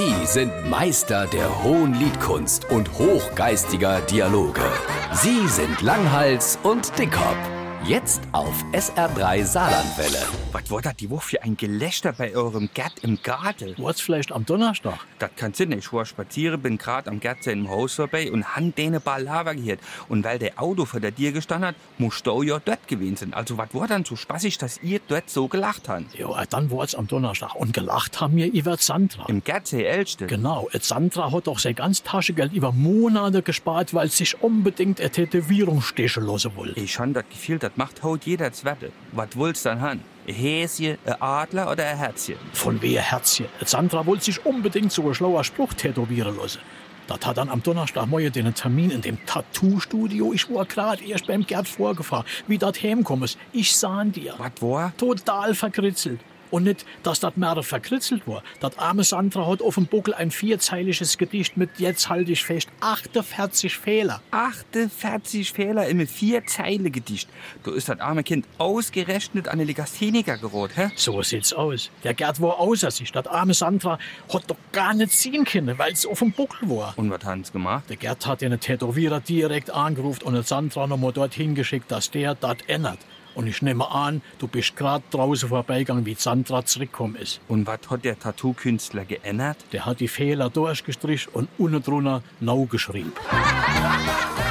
Sie sind Meister der hohen Liedkunst und hochgeistiger Dialoge. Sie sind Langhals und Dickhop. Jetzt auf SR3 Saarlandwelle. Was war das die Woche für ein Gelächter bei eurem Gerd im Garten? War's vielleicht am Donnerstag? Das kann sein. Ich war spazieren, bin grad am Gerd im Haus vorbei und han den Ball Lava gehört. Und weil der Auto vor der Tür gestanden hat, muss du ja dort gewesen sein. Also was war dann so spaßig, dass ihr dort so gelacht habt? Ja, dann war's am Donnerstag. Und gelacht haben wir über Sandra. Im Gerd Elste. Genau, et Sandra hat doch sein ganz Taschengeld über Monate gespart, weil sie sich unbedingt eine Tätowierung stechen lassen wollte. Ich han das Gefühl, das macht haut jeder Zwette. Was willst dann han? Ein Häschen, ein Adler oder ein Herzchen? Von wer Herzchen? Sandra wollte sich unbedingt so ein schlauer Spruch tätowieren lassen. Das hat dann am Donnerstagmorgen den Termin in dem Tattoo-Studio. Ich war grad erst beim Gerd vorgefahren. Wie dat heimkommen ist. Ich sah ihn dir. Was war? Total verkritzelt. Und nicht, dass das mehr verkritzelt war. Das arme Sandra hat auf dem Buckel ein vierzeiliges Gedicht mit, jetzt halte ich fest, 48 Fehler. 48 Fehler in einem vier Zeile Gedicht. Du ist das arme Kind ausgerechnet an eine Legastheniker geraten, hä? So sieht's aus. Der Gerd war außer sich. Das arme Sandra hat doch gar nicht ziehen können, weil es auf dem Buckel war. Und was haben's gemacht? Der Gerd hat den Tätowierer direkt angerufen und den Sandra nochmal dorthin geschickt, dass der das ändert. Und ich nehme an, du bist grad draußen vorbeigegangen, wie Sandra zurückgekommen ist. Und was hat der Tattoo-Künstler geändert? Der hat die Fehler durchgestrichen und unten drunter neu geschrieben.